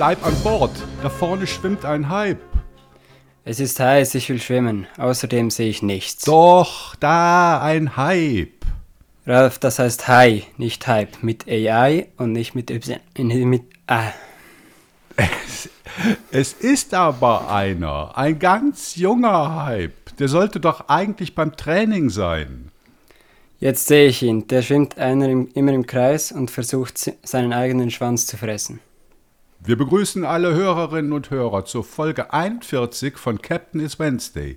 bleib an Bord. Da vorne schwimmt ein Hype. Es ist heiß, ich will schwimmen. Außerdem sehe ich nichts. Doch, da ein Hype. Ralf, das heißt Hi, nicht Hype. Mit AI und nicht mit Y. Mit A. Es, es ist aber einer, ein ganz junger Hype. Der sollte doch eigentlich beim Training sein. Jetzt sehe ich ihn. Der schwimmt einer im, immer im Kreis und versucht seinen eigenen Schwanz zu fressen. Wir begrüßen alle Hörerinnen und Hörer zur Folge 41 von Captain is Wednesday,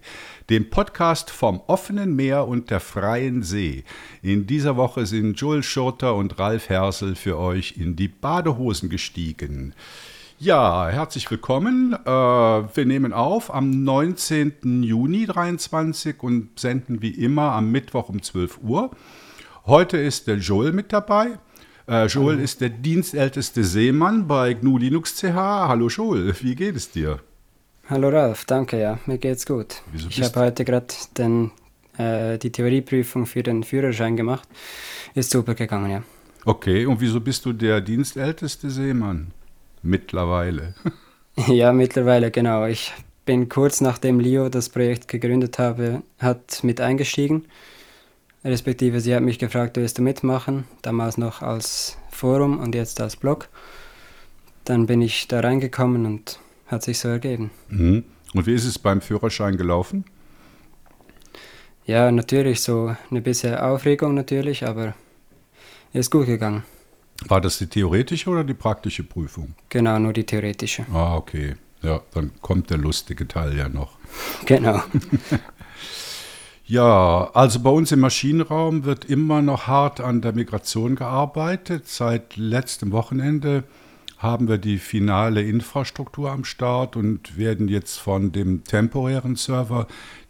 dem Podcast vom offenen Meer und der freien See. In dieser Woche sind Joel Schurter und Ralf Hersel für euch in die Badehosen gestiegen. Ja, herzlich willkommen. Äh, wir nehmen auf am 19. Juni 23 und senden wie immer am Mittwoch um 12 Uhr. Heute ist der Joel mit dabei. Äh, Joel ist der dienstälteste Seemann bei GNU Linux CH. Hallo Joel, wie geht es dir? Hallo Ralf, danke, ja, mir geht's gut. Wieso ich habe heute gerade äh, die Theorieprüfung für den Führerschein gemacht. Ist super gegangen, ja. Okay, und wieso bist du der dienstälteste Seemann? Mittlerweile. Ja, mittlerweile, genau. Ich bin kurz nachdem Leo das Projekt gegründet habe, hat mit eingestiegen. Respektive sie hat mich gefragt, willst du mitmachen? Damals noch als Forum und jetzt als Blog. Dann bin ich da reingekommen und hat sich so ergeben. Mhm. Und wie ist es beim Führerschein gelaufen? Ja, natürlich so eine bisschen Aufregung natürlich, aber ist gut gegangen. War das die theoretische oder die praktische Prüfung? Genau, nur die theoretische. Ah, okay. Ja, dann kommt der lustige Teil ja noch. Genau. Ja, also bei uns im Maschinenraum wird immer noch hart an der Migration gearbeitet. Seit letztem Wochenende haben wir die finale Infrastruktur am Start und werden jetzt von dem temporären Server,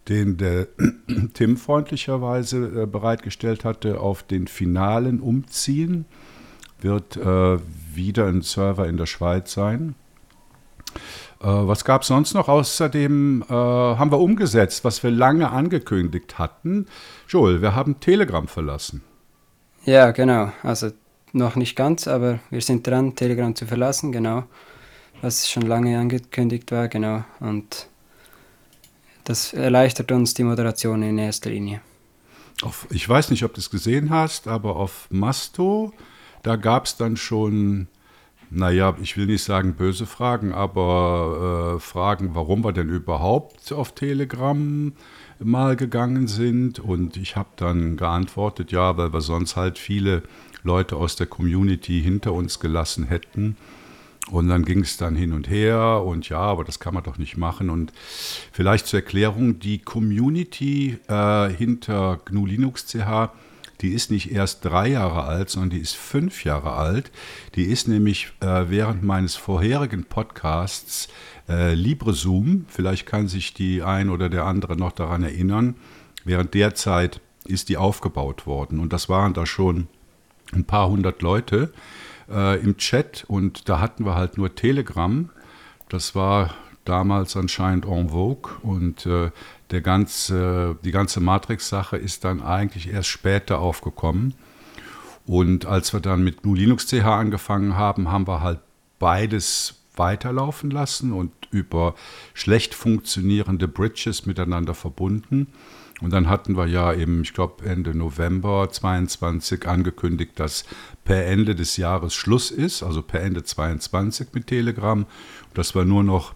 den der Tim freundlicherweise äh, bereitgestellt hatte, auf den finalen umziehen. Wird äh, wieder ein Server in der Schweiz sein. Äh, was gab es sonst noch? Außerdem äh, haben wir umgesetzt, was wir lange angekündigt hatten. Joel, wir haben Telegram verlassen. Ja, genau. Also noch nicht ganz, aber wir sind dran, Telegram zu verlassen, genau. Was schon lange angekündigt war, genau. Und das erleichtert uns die Moderation in erster Linie. Auf, ich weiß nicht, ob du es gesehen hast, aber auf Masto, da gab es dann schon, naja, ich will nicht sagen böse Fragen, aber äh, Fragen, warum wir denn überhaupt auf Telegram mal gegangen sind. Und ich habe dann geantwortet, ja, weil wir sonst halt viele Leute aus der Community hinter uns gelassen hätten. Und dann ging es dann hin und her und ja, aber das kann man doch nicht machen. Und vielleicht zur Erklärung, die Community äh, hinter GNU Linux CH, die ist nicht erst drei Jahre alt, sondern die ist fünf Jahre alt. Die ist nämlich äh, während meines vorherigen Podcasts äh, LibreZoom, vielleicht kann sich die ein oder der andere noch daran erinnern, während der Zeit ist die aufgebaut worden. Und das waren da schon ein paar hundert Leute äh, im Chat und da hatten wir halt nur Telegram. Das war damals anscheinend en vogue und äh, der ganze, die ganze Matrix-Sache ist dann eigentlich erst später aufgekommen. Und als wir dann mit GNU Linux CH angefangen haben, haben wir halt beides weiterlaufen lassen und über schlecht funktionierende Bridges miteinander verbunden. Und dann hatten wir ja eben, ich glaube, Ende November 22 angekündigt, dass per Ende des Jahres Schluss ist, also per Ende 22 mit Telegram, dass wir nur noch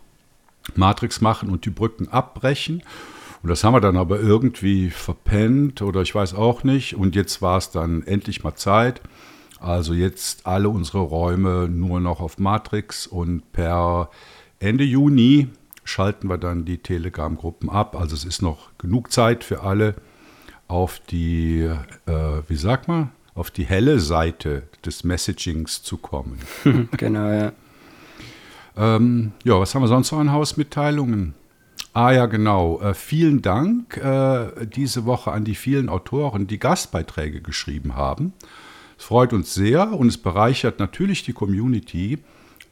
Matrix machen und die Brücken abbrechen. Und das haben wir dann aber irgendwie verpennt oder ich weiß auch nicht. Und jetzt war es dann endlich mal Zeit. Also jetzt alle unsere Räume nur noch auf Matrix und per Ende Juni schalten wir dann die Telegram-Gruppen ab. Also es ist noch genug Zeit für alle auf die, äh, wie sagt man, auf die helle Seite des Messagings zu kommen. genau, ja. Ähm, ja, was haben wir sonst noch an Hausmitteilungen? Ah ja, genau. Äh, vielen Dank äh, diese Woche an die vielen Autoren, die Gastbeiträge geschrieben haben. Es freut uns sehr und es bereichert natürlich die Community,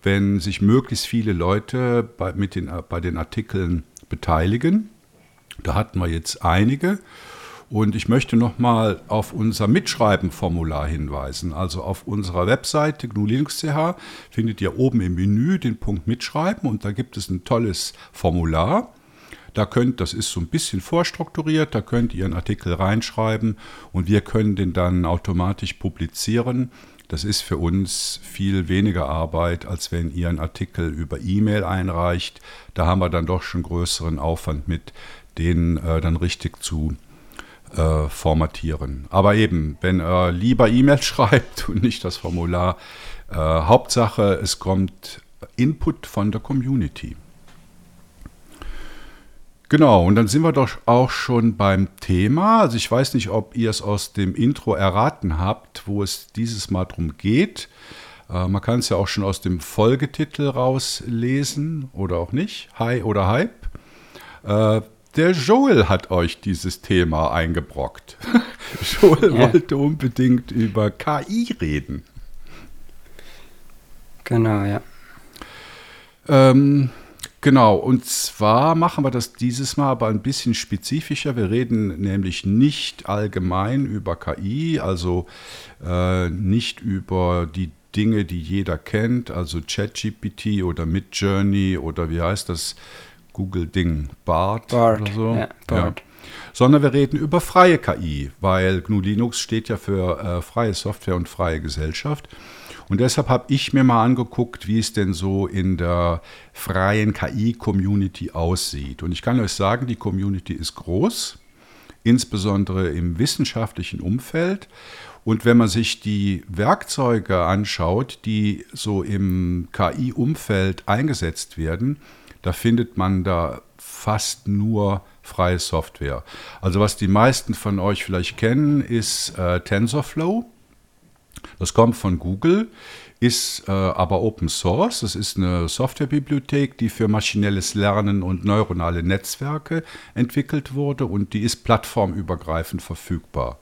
wenn sich möglichst viele Leute bei, mit den, bei den Artikeln beteiligen. Da hatten wir jetzt einige. Und ich möchte nochmal auf unser Mitschreiben-Formular hinweisen. Also auf unserer Webseite GNU/Linux.ch findet ihr oben im Menü den Punkt Mitschreiben und da gibt es ein tolles Formular. Da könnt, das ist so ein bisschen vorstrukturiert, da könnt ihr einen Artikel reinschreiben und wir können den dann automatisch publizieren. Das ist für uns viel weniger Arbeit, als wenn ihr einen Artikel über E-Mail einreicht. Da haben wir dann doch schon größeren Aufwand mit, den äh, dann richtig zu äh, formatieren. Aber eben, wenn er lieber E-Mail schreibt und nicht das Formular, äh, Hauptsache, es kommt Input von der Community. Genau, und dann sind wir doch auch schon beim Thema. Also ich weiß nicht, ob ihr es aus dem Intro erraten habt, wo es dieses Mal drum geht. Äh, man kann es ja auch schon aus dem Folgetitel rauslesen oder auch nicht. Hi oder Hype. Äh, der Joel hat euch dieses Thema eingebrockt. Joel ja. wollte unbedingt über KI reden. Genau, ja. Ähm, genau, und zwar machen wir das dieses Mal aber ein bisschen spezifischer. Wir reden nämlich nicht allgemein über KI, also äh, nicht über die Dinge, die jeder kennt, also ChatGPT oder Midjourney oder wie heißt das? Google-Ding, BART, BART oder so. Ja, BART. Ja. Sondern wir reden über freie KI, weil GNU Linux steht ja für äh, freie Software und freie Gesellschaft. Und deshalb habe ich mir mal angeguckt, wie es denn so in der freien KI-Community aussieht. Und ich kann euch sagen, die Community ist groß, insbesondere im wissenschaftlichen Umfeld. Und wenn man sich die Werkzeuge anschaut, die so im KI-Umfeld eingesetzt werden, da findet man da fast nur freie Software. Also was die meisten von euch vielleicht kennen, ist äh, TensorFlow. Das kommt von Google, ist äh, aber Open Source. Das ist eine Softwarebibliothek, die für maschinelles Lernen und neuronale Netzwerke entwickelt wurde und die ist plattformübergreifend verfügbar.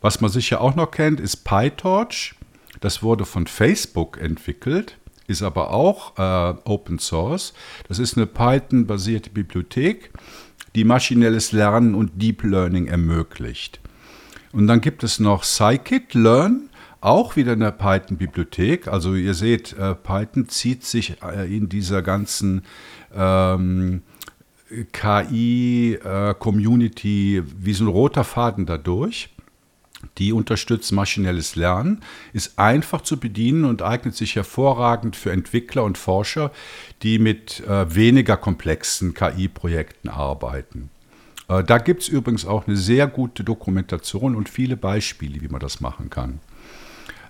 Was man sicher auch noch kennt, ist PyTorch. Das wurde von Facebook entwickelt ist aber auch äh, Open Source. Das ist eine Python-basierte Bibliothek, die maschinelles Lernen und Deep Learning ermöglicht. Und dann gibt es noch Scikit-Learn, auch wieder eine Python-Bibliothek. Also ihr seht, äh, Python zieht sich äh, in dieser ganzen ähm, KI-Community äh, wie so ein roter Faden dadurch. Die unterstützt maschinelles Lernen, ist einfach zu bedienen und eignet sich hervorragend für Entwickler und Forscher, die mit äh, weniger komplexen KI-Projekten arbeiten. Äh, da gibt es übrigens auch eine sehr gute Dokumentation und viele Beispiele, wie man das machen kann.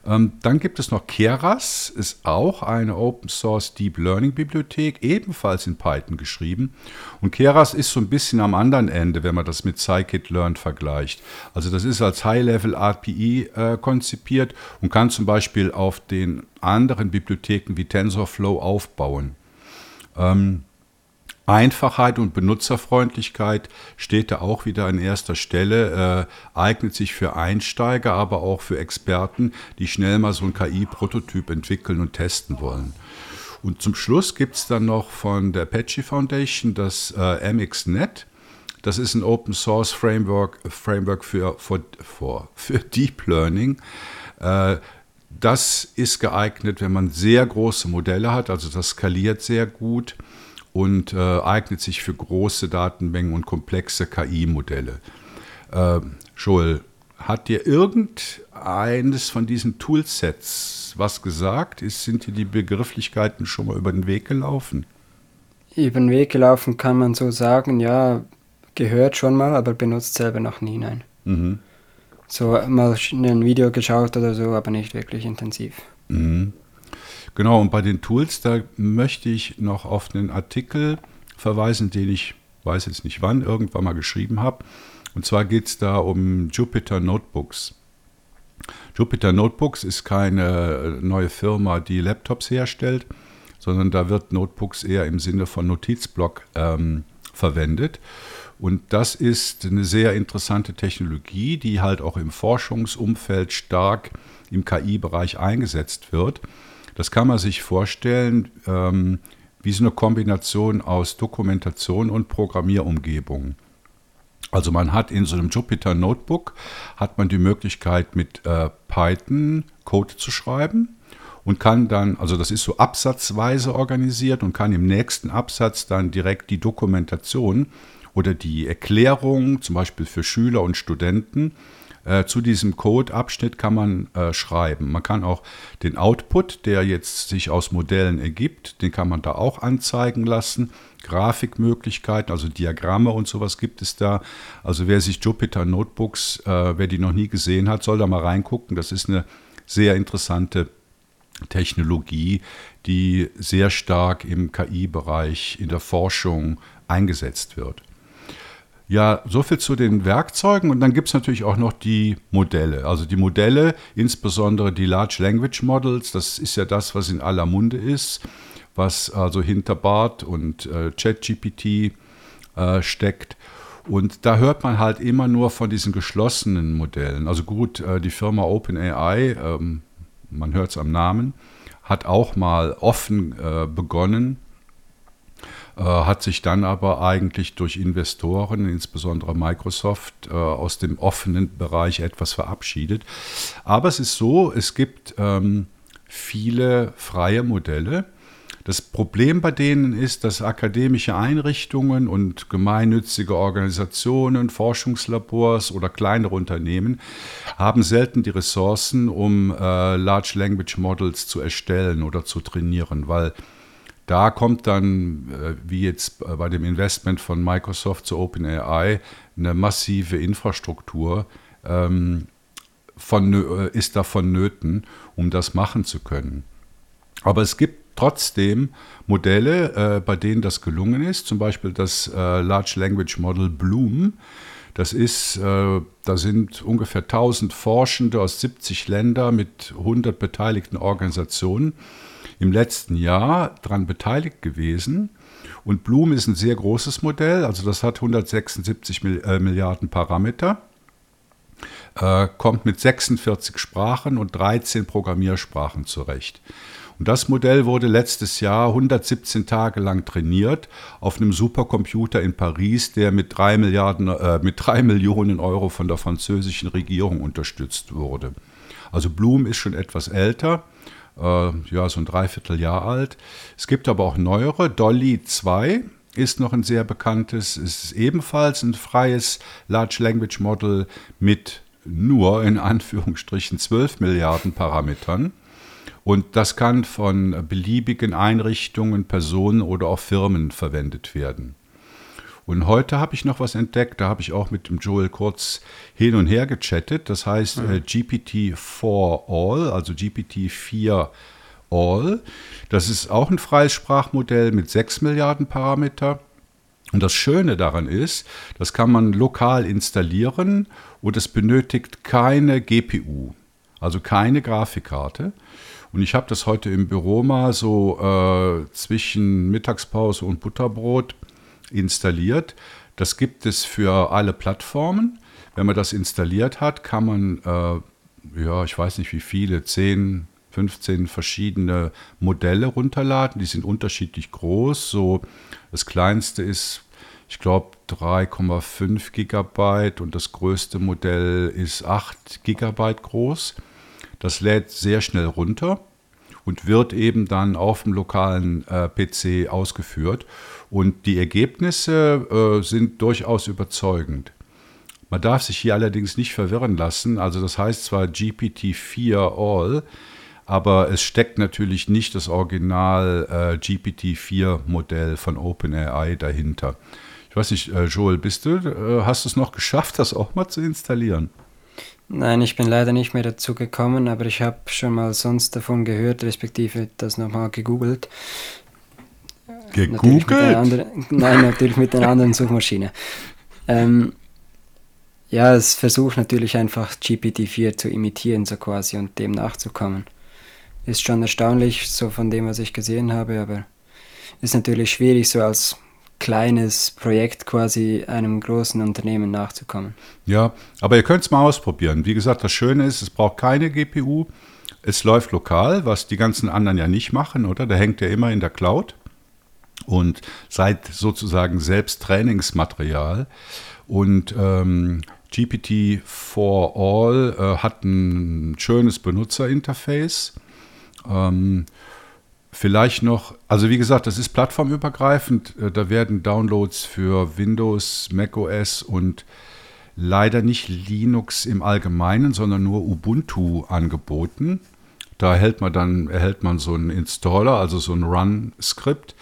Ähm, dann gibt es noch Keras, ist auch eine Open Source Deep Learning Bibliothek, ebenfalls in Python geschrieben. Und Keras ist so ein bisschen am anderen Ende, wenn man das mit Scikit-Learn vergleicht. Also das ist als High-Level RPI äh, konzipiert und kann zum Beispiel auf den anderen Bibliotheken wie TensorFlow aufbauen. Ähm, Einfachheit und Benutzerfreundlichkeit steht da auch wieder an erster Stelle, äh, eignet sich für Einsteiger, aber auch für Experten, die schnell mal so ein KI-Prototyp entwickeln und testen wollen. Und zum Schluss gibt es dann noch von der Apache Foundation das äh, MXNet. Das ist ein Open Source Framework, Framework für, für, für, für Deep Learning. Äh, das ist geeignet, wenn man sehr große Modelle hat, also das skaliert sehr gut und äh, eignet sich für große Datenmengen und komplexe KI-Modelle. Äh, Joel, hat dir irgendeines von diesen Toolsets was gesagt? Ist, sind dir die Begrifflichkeiten schon mal über den Weg gelaufen? Über den Weg gelaufen kann man so sagen, ja, gehört schon mal, aber benutzt selber noch nie, nein. Mhm. So mal ein Video geschaut oder so, aber nicht wirklich intensiv. Mhm. Genau, und bei den Tools, da möchte ich noch auf einen Artikel verweisen, den ich, weiß jetzt nicht wann, irgendwann mal geschrieben habe. Und zwar geht es da um Jupyter Notebooks. Jupyter Notebooks ist keine neue Firma, die Laptops herstellt, sondern da wird Notebooks eher im Sinne von Notizblock ähm, verwendet. Und das ist eine sehr interessante Technologie, die halt auch im Forschungsumfeld stark im KI-Bereich eingesetzt wird. Das kann man sich vorstellen ähm, wie so eine Kombination aus Dokumentation und Programmierumgebung. Also man hat in so einem Jupyter Notebook hat man die Möglichkeit mit äh, Python Code zu schreiben und kann dann, also das ist so absatzweise organisiert und kann im nächsten Absatz dann direkt die Dokumentation oder die Erklärung, zum Beispiel für Schüler und Studenten, äh, zu diesem Code-Abschnitt kann man äh, schreiben. Man kann auch den Output, der jetzt sich aus Modellen ergibt, den kann man da auch anzeigen lassen. Grafikmöglichkeiten, also Diagramme und sowas gibt es da. Also wer sich Jupyter Notebooks, äh, wer die noch nie gesehen hat, soll da mal reingucken. Das ist eine sehr interessante Technologie, die sehr stark im KI-Bereich in der Forschung eingesetzt wird. Ja, soviel zu den Werkzeugen und dann gibt es natürlich auch noch die Modelle. Also die Modelle, insbesondere die Large Language Models, das ist ja das, was in aller Munde ist, was also hinter BART und äh, ChatGPT äh, steckt. Und da hört man halt immer nur von diesen geschlossenen Modellen. Also gut, äh, die Firma OpenAI, ähm, man hört es am Namen, hat auch mal offen äh, begonnen hat sich dann aber eigentlich durch Investoren, insbesondere Microsoft, äh, aus dem offenen Bereich etwas verabschiedet. Aber es ist so, es gibt ähm, viele freie Modelle. Das Problem bei denen ist, dass akademische Einrichtungen und gemeinnützige Organisationen, Forschungslabors oder kleinere Unternehmen haben selten die Ressourcen, um äh, Large Language Models zu erstellen oder zu trainieren, weil da kommt dann, äh, wie jetzt bei dem Investment von Microsoft zu OpenAI, eine massive Infrastruktur ähm, von, äh, ist da vonnöten, um das machen zu können. Aber es gibt trotzdem Modelle, äh, bei denen das gelungen ist, zum Beispiel das Large Language Model Bloom. Das ist, da sind ungefähr 1000 Forschende aus 70 Ländern mit 100 beteiligten Organisationen im letzten Jahr daran beteiligt gewesen. Und Bloom ist ein sehr großes Modell, also das hat 176 äh, Milliarden Parameter, äh, kommt mit 46 Sprachen und 13 Programmiersprachen zurecht. Und das Modell wurde letztes Jahr 117 Tage lang trainiert auf einem Supercomputer in Paris, der mit 3, Milliarden, äh, mit 3 Millionen Euro von der französischen Regierung unterstützt wurde. Also Bloom ist schon etwas älter ja, so ein Dreivierteljahr alt. Es gibt aber auch neuere. Dolly 2 ist noch ein sehr bekanntes, es ist ebenfalls ein freies Large Language Model mit nur in Anführungsstrichen 12 Milliarden Parametern. Und das kann von beliebigen Einrichtungen, Personen oder auch Firmen verwendet werden. Und heute habe ich noch was entdeckt, da habe ich auch mit dem Joel kurz hin und her gechattet. Das heißt mhm. äh, GPT-4 All, also GPT-4 All. Das ist auch ein freies Sprachmodell mit 6 Milliarden Parameter. Und das Schöne daran ist, das kann man lokal installieren und es benötigt keine GPU, also keine Grafikkarte. Und ich habe das heute im Büro mal so äh, zwischen Mittagspause und Butterbrot installiert. Das gibt es für alle Plattformen. Wenn man das installiert hat, kann man, äh, ja, ich weiß nicht wie viele, 10, 15 verschiedene Modelle runterladen. Die sind unterschiedlich groß. So das kleinste ist, ich glaube, 3,5 Gigabyte und das größte Modell ist 8 Gigabyte groß. Das lädt sehr schnell runter und wird eben dann auf dem lokalen äh, PC ausgeführt. Und die Ergebnisse äh, sind durchaus überzeugend. Man darf sich hier allerdings nicht verwirren lassen. Also das heißt zwar GPT-4 All, aber es steckt natürlich nicht das Original äh, GPT-4-Modell von OpenAI dahinter. Ich weiß nicht, äh, Joel, bist du, äh, hast du es noch geschafft, das auch mal zu installieren? Nein, ich bin leider nicht mehr dazu gekommen, aber ich habe schon mal sonst davon gehört, respektive das nochmal gegoogelt. Gegoogelt? Natürlich anderen, nein, natürlich mit einer anderen Suchmaschine. Ähm, ja, es versucht natürlich einfach GPT-4 zu imitieren, so quasi, und dem nachzukommen. Ist schon erstaunlich, so von dem, was ich gesehen habe, aber ist natürlich schwierig, so als kleines Projekt quasi einem großen Unternehmen nachzukommen. Ja, aber ihr könnt es mal ausprobieren. Wie gesagt, das Schöne ist, es braucht keine GPU. Es läuft lokal, was die ganzen anderen ja nicht machen, oder? Da hängt ja immer in der Cloud und seid sozusagen selbst Trainingsmaterial. Und ähm, GPT for All äh, hat ein schönes Benutzerinterface. Ähm, vielleicht noch, also wie gesagt, das ist plattformübergreifend. Äh, da werden Downloads für Windows, macOS und leider nicht Linux im Allgemeinen, sondern nur Ubuntu angeboten. Da erhält man dann erhält man so einen Installer, also so ein Run-Skript.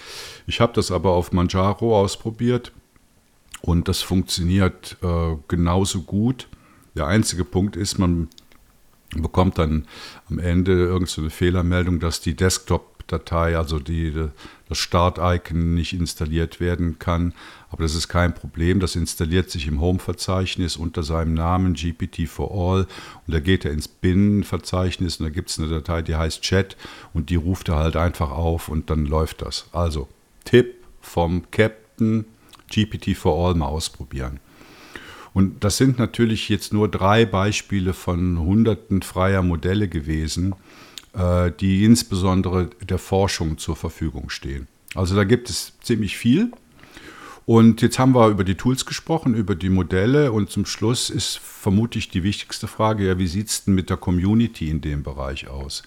Ich habe das aber auf Manjaro ausprobiert und das funktioniert äh, genauso gut. Der einzige Punkt ist, man bekommt dann am Ende irgendeine Fehlermeldung, dass die Desktop-Datei, also die, das Start-Icon nicht installiert werden kann. Aber das ist kein Problem. Das installiert sich im Home-Verzeichnis unter seinem Namen GPT for All. Und da geht er ins Binnenverzeichnis und da gibt es eine Datei, die heißt Chat und die ruft er halt einfach auf und dann läuft das. Also Tipp vom Captain GPT for All mal ausprobieren. Und das sind natürlich jetzt nur drei Beispiele von hunderten freier Modelle gewesen, die insbesondere der Forschung zur Verfügung stehen. Also da gibt es ziemlich viel. Und jetzt haben wir über die Tools gesprochen, über die Modelle und zum Schluss ist vermutlich die wichtigste Frage, ja, wie sieht es denn mit der Community in dem Bereich aus?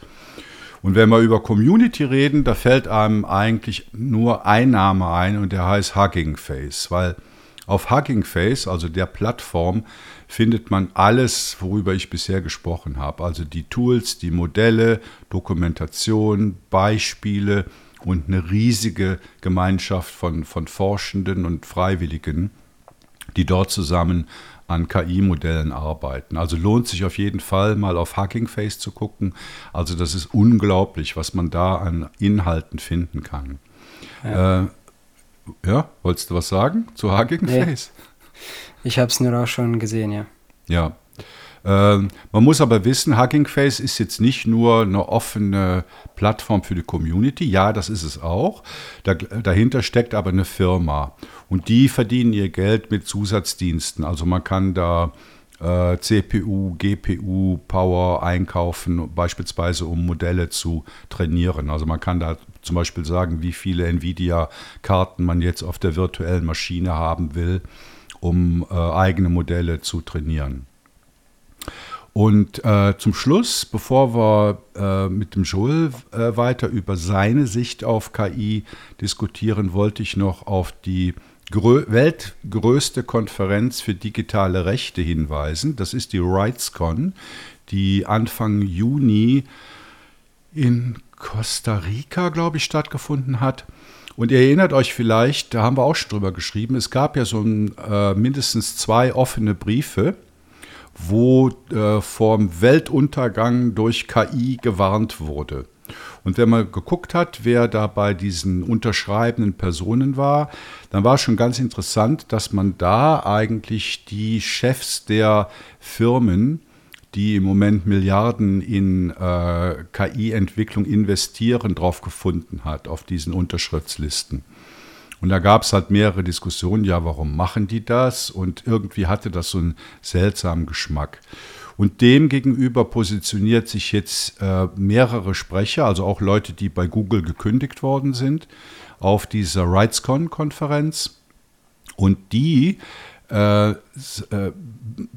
Und wenn wir über Community reden, da fällt einem eigentlich nur ein Name ein und der heißt Hugging Face, weil auf Hugging Face, also der Plattform, findet man alles, worüber ich bisher gesprochen habe. Also die Tools, die Modelle, Dokumentation, Beispiele und eine riesige Gemeinschaft von, von Forschenden und Freiwilligen, die dort zusammen an KI-Modellen arbeiten. Also lohnt sich auf jeden Fall mal auf Hugging Face zu gucken. Also das ist unglaublich, was man da an Inhalten finden kann. Ja, äh, ja wolltest du was sagen zu Hugging nee. Face? Ich habe es nur auch schon gesehen, ja. Ja. Ähm, man muss aber wissen, Hugging Face ist jetzt nicht nur eine offene Plattform für die Community. Ja, das ist es auch. Da, dahinter steckt aber eine Firma. Und die verdienen ihr Geld mit Zusatzdiensten. Also man kann da äh, CPU, GPU, Power einkaufen, beispielsweise um Modelle zu trainieren. Also man kann da zum Beispiel sagen, wie viele Nvidia-Karten man jetzt auf der virtuellen Maschine haben will, um äh, eigene Modelle zu trainieren. Und äh, zum Schluss, bevor wir äh, mit dem Joel äh, weiter über seine Sicht auf KI diskutieren, wollte ich noch auf die weltgrößte Konferenz für digitale Rechte hinweisen. Das ist die RightsCon, die Anfang Juni in Costa Rica, glaube ich, stattgefunden hat. Und ihr erinnert euch vielleicht, da haben wir auch schon drüber geschrieben, es gab ja so ein, äh, mindestens zwei offene Briefe, wo äh, vom Weltuntergang durch KI gewarnt wurde. Und wenn man geguckt hat, wer da bei diesen unterschreibenden Personen war, dann war schon ganz interessant, dass man da eigentlich die Chefs der Firmen, die im Moment Milliarden in äh, KI-Entwicklung investieren, drauf gefunden hat, auf diesen Unterschriftslisten. Und da gab es halt mehrere Diskussionen, ja, warum machen die das? Und irgendwie hatte das so einen seltsamen Geschmack. Und dem gegenüber positioniert sich jetzt äh, mehrere Sprecher, also auch Leute, die bei Google gekündigt worden sind, auf dieser RightsCon-Konferenz. Und die äh, äh,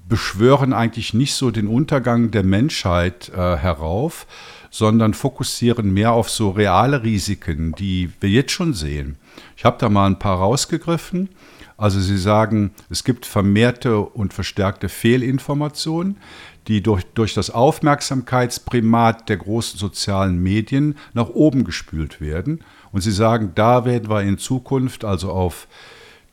beschwören eigentlich nicht so den Untergang der Menschheit äh, herauf, sondern fokussieren mehr auf so reale Risiken, die wir jetzt schon sehen. Ich habe da mal ein paar rausgegriffen. Also Sie sagen, es gibt vermehrte und verstärkte Fehlinformationen die durch, durch das Aufmerksamkeitsprimat der großen sozialen Medien nach oben gespült werden. Und sie sagen, da werden wir in Zukunft, also auf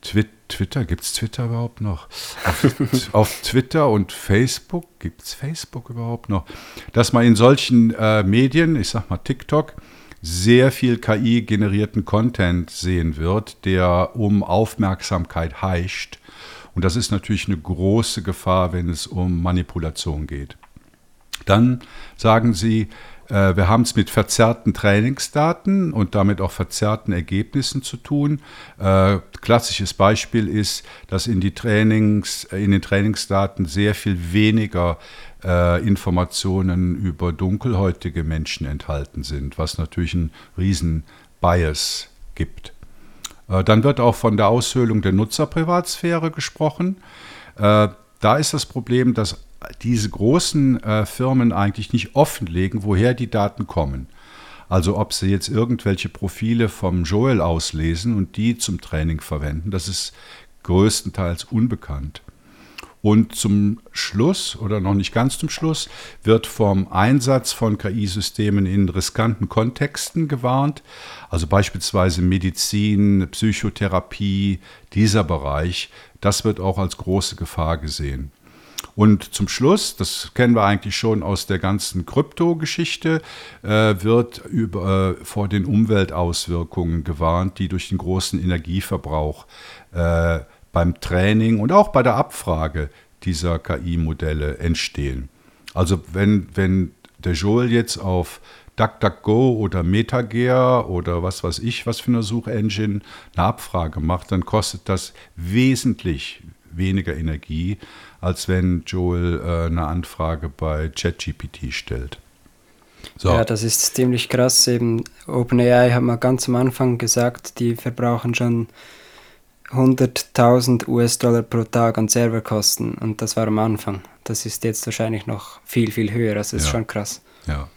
Twitter, gibt es Twitter überhaupt noch? Auf, auf, Twitter und Facebook, gibt es Facebook überhaupt noch? Dass man in solchen äh, Medien, ich sag mal TikTok, sehr viel KI-generierten Content sehen wird, der um Aufmerksamkeit heischt und das ist natürlich eine große Gefahr, wenn es um Manipulation geht. Dann sagen sie, äh, wir haben es mit verzerrten Trainingsdaten und damit auch verzerrten Ergebnissen zu tun. Äh, klassisches Beispiel ist, dass in, die Trainings, in den Trainingsdaten sehr viel weniger äh, Informationen über dunkelhäutige Menschen enthalten sind, was natürlich einen riesen Bias gibt. Äh, dann wird auch von der Aushöhlung der Nutzerprivatsphäre gesprochen. Äh, da ist das Problem, dass diese großen äh, Firmen eigentlich nicht offenlegen, woher die Daten kommen. Also ob sie jetzt irgendwelche Profile vom Joel auslesen und die zum Training verwenden, das ist größtenteils unbekannt. Und zum Schluss oder noch nicht ganz zum Schluss wird vom Einsatz von KI-Systemen in riskanten Kontexten gewarnt, also beispielsweise Medizin, Psychotherapie, dieser Bereich, das wird auch als große Gefahr gesehen. Und zum Schluss, das kennen wir eigentlich schon aus der ganzen Krypto-Geschichte, äh, wird über, äh, vor den Umweltauswirkungen gewarnt, die durch den großen Energieverbrauch äh, beim Training und auch bei der Abfrage dieser KI-Modelle entstehen. Also wenn, wenn der Joel jetzt auf DuckDuckGo oder MetaGear oder was weiß ich, was für eine Suchengine eine Abfrage macht, dann kostet das wesentlich weniger Energie, als wenn Joel äh, eine Anfrage bei ChatGPT stellt. So. Ja, das ist ziemlich krass. Eben OpenAI hat mal ganz am Anfang gesagt, die verbrauchen schon 100.000 US-Dollar pro Tag an Serverkosten und das war am Anfang. Das ist jetzt wahrscheinlich noch viel, viel höher. Das ist ja. schon krass. Ja,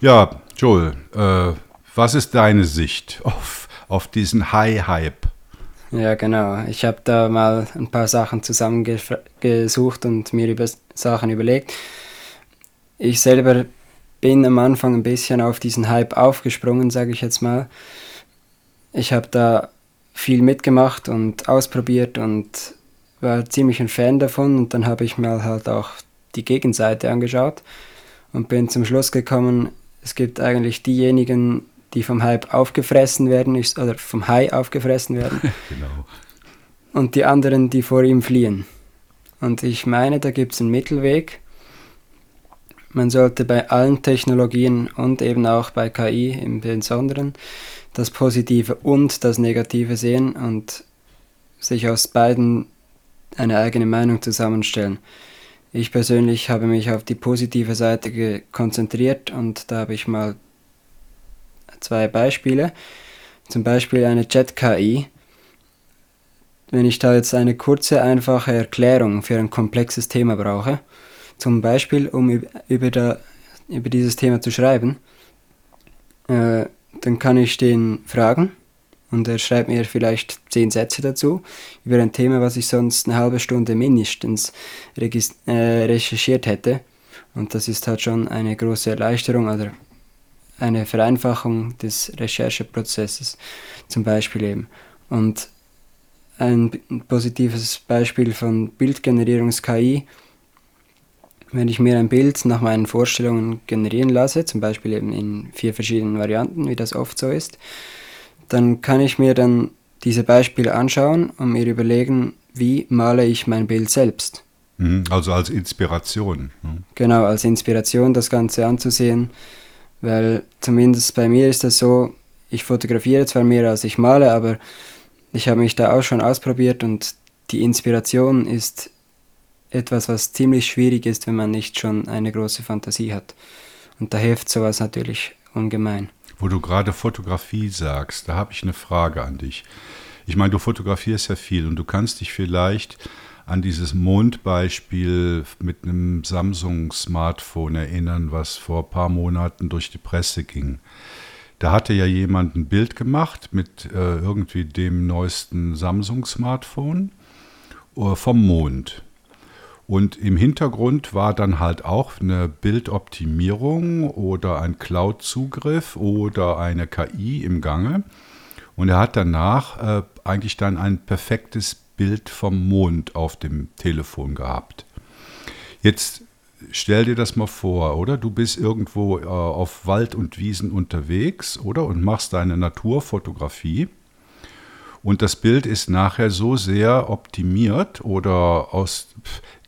ja Joel, äh, was ist deine Sicht auf, auf diesen High-Hype? Ja, genau. Ich habe da mal ein paar Sachen zusammengesucht und mir über Sachen überlegt. Ich selber bin am Anfang ein bisschen auf diesen Hype aufgesprungen, sage ich jetzt mal. Ich habe da viel mitgemacht und ausprobiert und war ziemlich ein Fan davon und dann habe ich mir halt auch die Gegenseite angeschaut und bin zum Schluss gekommen, es gibt eigentlich diejenigen, die vom Hype aufgefressen werden oder vom Hai aufgefressen werden genau. und die anderen, die vor ihm fliehen. Und ich meine, da gibt es einen Mittelweg. Man sollte bei allen Technologien und eben auch bei KI im Besonderen das Positive und das Negative sehen und sich aus beiden eine eigene Meinung zusammenstellen. Ich persönlich habe mich auf die positive Seite konzentriert und da habe ich mal zwei Beispiele. Zum Beispiel eine Chat-KI. Wenn ich da jetzt eine kurze, einfache Erklärung für ein komplexes Thema brauche, zum Beispiel um über, da, über dieses Thema zu schreiben, äh, dann kann ich den fragen und er schreibt mir vielleicht zehn Sätze dazu über ein Thema, was ich sonst eine halbe Stunde mindestens äh, recherchiert hätte. Und das ist halt schon eine große Erleichterung oder eine Vereinfachung des Rechercheprozesses zum Beispiel eben. Und ein positives Beispiel von Bildgenerierungs-KI wenn ich mir ein Bild nach meinen Vorstellungen generieren lasse, zum Beispiel eben in vier verschiedenen Varianten, wie das oft so ist, dann kann ich mir dann diese Beispiele anschauen und mir überlegen, wie male ich mein Bild selbst. Mhm, also als Inspiration. Ne? Genau, als Inspiration das Ganze anzusehen, weil zumindest bei mir ist das so, ich fotografiere zwar mehr als ich male, aber ich habe mich da auch schon ausprobiert und die Inspiration ist etwas, was ziemlich schwierig ist, wenn man nicht schon eine große Fantasie hat. Und da hilft sowas natürlich ungemein. Wo du gerade Fotografie sagst, da habe ich eine Frage an dich. Ich meine, du fotografierst ja viel und du kannst dich vielleicht an dieses Mondbeispiel mit einem Samsung-Smartphone erinnern, was vor ein paar Monaten durch die Presse ging. Da hatte ja jemand ein Bild gemacht mit äh, irgendwie dem neuesten Samsung-Smartphone äh, vom Mond. Und im Hintergrund war dann halt auch eine Bildoptimierung oder ein Cloud-Zugriff oder eine KI im Gange. Und er hat danach äh, eigentlich dann ein perfektes Bild vom Mond auf dem Telefon gehabt. Jetzt stell dir das mal vor, oder? Du bist irgendwo äh, auf Wald und Wiesen unterwegs, oder? Und machst deine Naturfotografie. Und das Bild ist nachher so sehr optimiert oder aus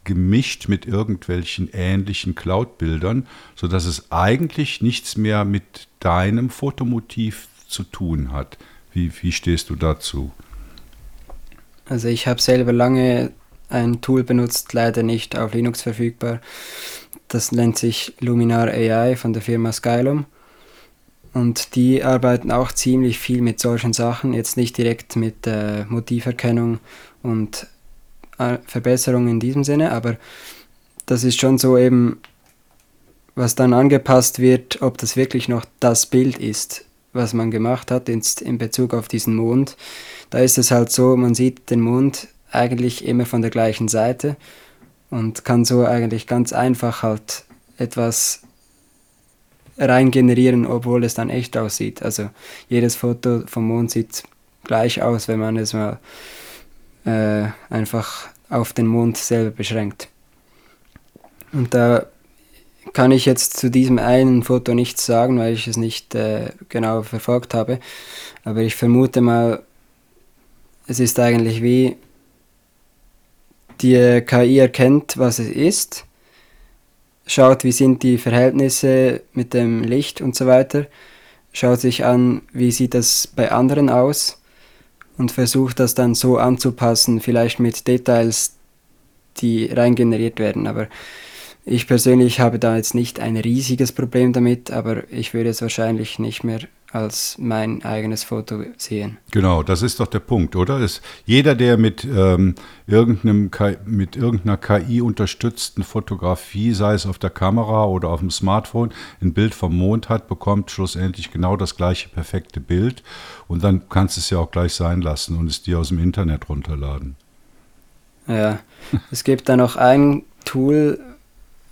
gemischt mit irgendwelchen ähnlichen Cloud-Bildern, sodass es eigentlich nichts mehr mit deinem Fotomotiv zu tun hat. Wie, wie stehst du dazu? Also ich habe selber lange ein Tool benutzt, leider nicht auf Linux verfügbar. Das nennt sich Luminar AI von der Firma Skylum. Und die arbeiten auch ziemlich viel mit solchen Sachen, jetzt nicht direkt mit äh, Motiverkennung und Verbesserung in diesem Sinne, aber das ist schon so eben, was dann angepasst wird, ob das wirklich noch das Bild ist, was man gemacht hat in, in Bezug auf diesen Mond. Da ist es halt so, man sieht den Mond eigentlich immer von der gleichen Seite und kann so eigentlich ganz einfach halt etwas rein generieren, obwohl es dann echt aussieht. Also jedes Foto vom Mond sieht gleich aus, wenn man es mal äh, einfach auf den Mond selber beschränkt. Und da kann ich jetzt zu diesem einen Foto nichts sagen, weil ich es nicht äh, genau verfolgt habe. Aber ich vermute mal, es ist eigentlich wie die KI erkennt, was es ist, schaut, wie sind die Verhältnisse mit dem Licht und so weiter, schaut sich an, wie sieht das bei anderen aus und versucht das dann so anzupassen, vielleicht mit Details, die rein generiert werden. Aber ich persönlich habe da jetzt nicht ein riesiges Problem damit, aber ich würde es wahrscheinlich nicht mehr als mein eigenes Foto sehen. Genau, das ist doch der Punkt, oder? Es, jeder, der mit, ähm, irgendeinem mit irgendeiner KI unterstützten Fotografie, sei es auf der Kamera oder auf dem Smartphone, ein Bild vom Mond hat, bekommt schlussendlich genau das gleiche perfekte Bild. Und dann kannst du es ja auch gleich sein lassen und es dir aus dem Internet runterladen. Ja, es gibt da noch ein Tool,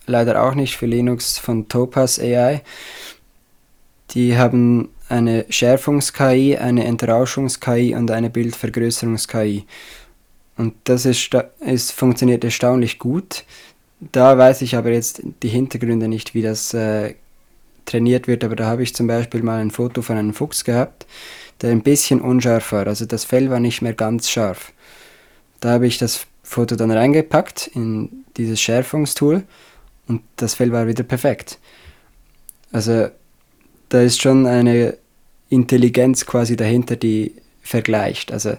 leider auch nicht für Linux, von Topaz AI. Die haben eine Schärfungs-KI, eine Entrauschungs-KI und eine Bildvergrößerungs-KI. Und das ist, ist, funktioniert erstaunlich gut. Da weiß ich aber jetzt die Hintergründe nicht, wie das äh, trainiert wird, aber da habe ich zum Beispiel mal ein Foto von einem Fuchs gehabt, der ein bisschen unscharf war. Also das Fell war nicht mehr ganz scharf. Da habe ich das Foto dann reingepackt in dieses Schärfungstool und das Fell war wieder perfekt. Also da ist schon eine Intelligenz quasi dahinter, die vergleicht. Also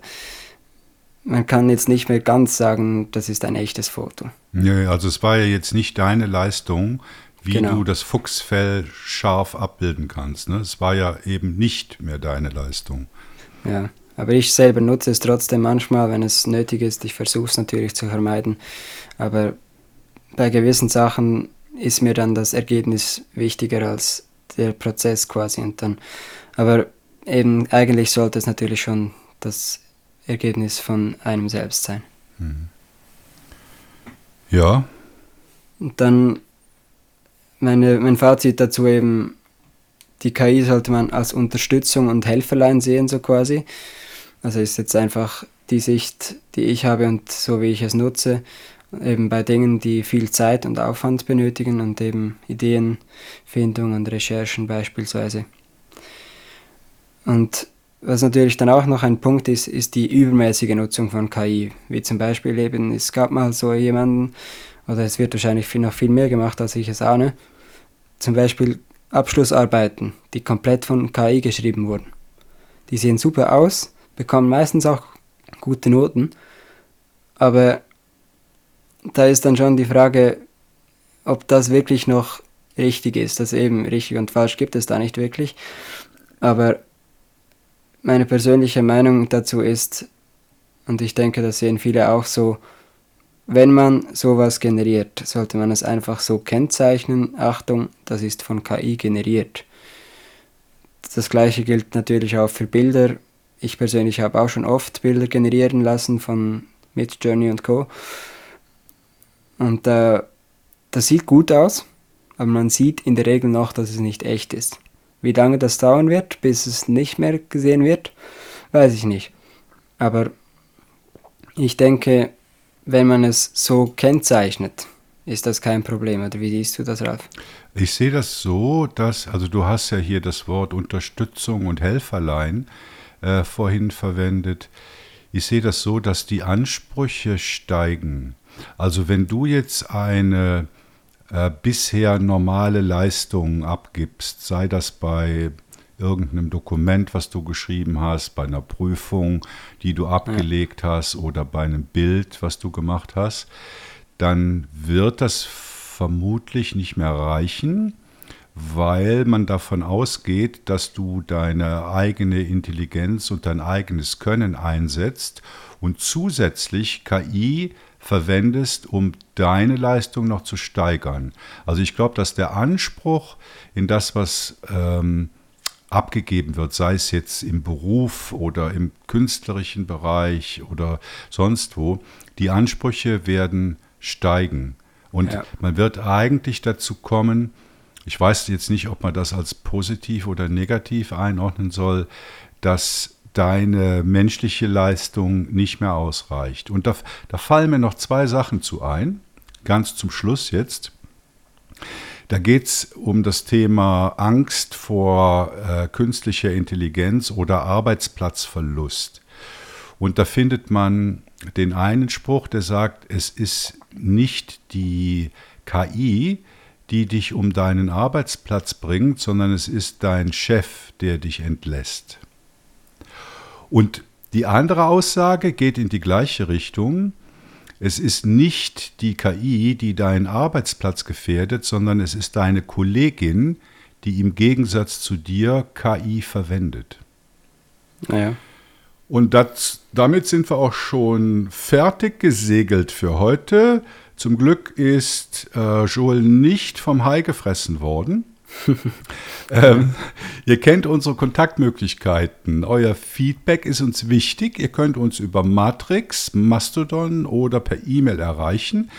man kann jetzt nicht mehr ganz sagen, das ist ein echtes Foto. Ja, also es war ja jetzt nicht deine Leistung, wie genau. du das Fuchsfell scharf abbilden kannst. Ne? Es war ja eben nicht mehr deine Leistung. Ja, aber ich selber nutze es trotzdem manchmal, wenn es nötig ist. Ich versuche es natürlich zu vermeiden. Aber bei gewissen Sachen ist mir dann das Ergebnis wichtiger als der Prozess quasi. Und dann, aber eben eigentlich sollte es natürlich schon das Ergebnis von einem selbst sein. Mhm. Ja. Und dann meine, mein Fazit dazu eben, die KI sollte man als Unterstützung und Helferlein sehen, so quasi. Also ist jetzt einfach die Sicht, die ich habe und so wie ich es nutze eben bei Dingen, die viel Zeit und Aufwand benötigen und eben Ideenfindung und Recherchen beispielsweise. Und was natürlich dann auch noch ein Punkt ist, ist die übermäßige Nutzung von KI. Wie zum Beispiel eben, es gab mal so jemanden, oder es wird wahrscheinlich noch viel mehr gemacht, als ich es ahne, zum Beispiel Abschlussarbeiten, die komplett von KI geschrieben wurden. Die sehen super aus, bekommen meistens auch gute Noten, aber da ist dann schon die Frage, ob das wirklich noch richtig ist. Also eben richtig und falsch gibt es da nicht wirklich. Aber meine persönliche Meinung dazu ist, und ich denke, das sehen viele auch so, wenn man sowas generiert, sollte man es einfach so kennzeichnen. Achtung, das ist von KI generiert. Das gleiche gilt natürlich auch für Bilder. Ich persönlich habe auch schon oft Bilder generieren lassen von Midjourney und Co. Und äh, das sieht gut aus, aber man sieht in der Regel noch, dass es nicht echt ist. Wie lange das dauern wird, bis es nicht mehr gesehen wird, weiß ich nicht. Aber ich denke, wenn man es so kennzeichnet, ist das kein Problem. Oder wie siehst du das, Ralf? Ich sehe das so, dass, also du hast ja hier das Wort Unterstützung und Helferlein äh, vorhin verwendet. Ich sehe das so, dass die Ansprüche steigen. Also wenn du jetzt eine äh, bisher normale Leistung abgibst, sei das bei irgendeinem Dokument, was du geschrieben hast, bei einer Prüfung, die du abgelegt hast oder bei einem Bild, was du gemacht hast, dann wird das vermutlich nicht mehr reichen, weil man davon ausgeht, dass du deine eigene Intelligenz und dein eigenes Können einsetzt und zusätzlich KI verwendest, um deine Leistung noch zu steigern. Also ich glaube, dass der Anspruch in das, was ähm, abgegeben wird, sei es jetzt im Beruf oder im künstlerischen Bereich oder sonst wo, die Ansprüche werden steigen. Und ja. man wird eigentlich dazu kommen, ich weiß jetzt nicht, ob man das als positiv oder negativ einordnen soll, dass deine menschliche Leistung nicht mehr ausreicht. Und da, da fallen mir noch zwei Sachen zu ein, ganz zum Schluss jetzt. Da geht es um das Thema Angst vor äh, künstlicher Intelligenz oder Arbeitsplatzverlust. Und da findet man den einen Spruch, der sagt, es ist nicht die KI, die dich um deinen Arbeitsplatz bringt, sondern es ist dein Chef, der dich entlässt. Und die andere Aussage geht in die gleiche Richtung. Es ist nicht die KI, die deinen Arbeitsplatz gefährdet, sondern es ist deine Kollegin, die im Gegensatz zu dir KI verwendet. Naja. Und das, damit sind wir auch schon fertig gesegelt für heute. Zum Glück ist äh, Joel nicht vom Hai gefressen worden. ähm, ihr kennt unsere Kontaktmöglichkeiten. Euer Feedback ist uns wichtig. Ihr könnt uns über Matrix, Mastodon oder per E-Mail erreichen.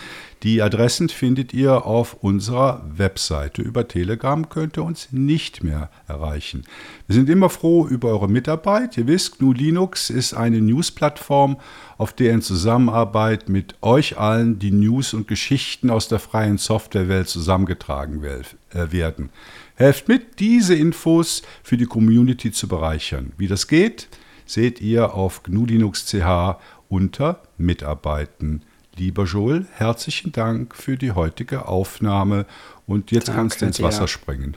Die Adressen findet ihr auf unserer Webseite. Über Telegram könnt ihr uns nicht mehr erreichen. Wir sind immer froh über eure Mitarbeit. Ihr wisst, GNU Linux ist eine News-Plattform, auf der in Zusammenarbeit mit euch allen die News und Geschichten aus der freien Softwarewelt zusammengetragen äh, werden. Helft mit, diese Infos für die Community zu bereichern. Wie das geht, seht ihr auf GNU Linux CH unter Mitarbeiten. Lieber Joel, herzlichen Dank für die heutige Aufnahme und jetzt Danke kannst du ins Wasser dir. springen.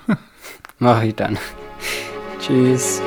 Mach ich dann. Tschüss.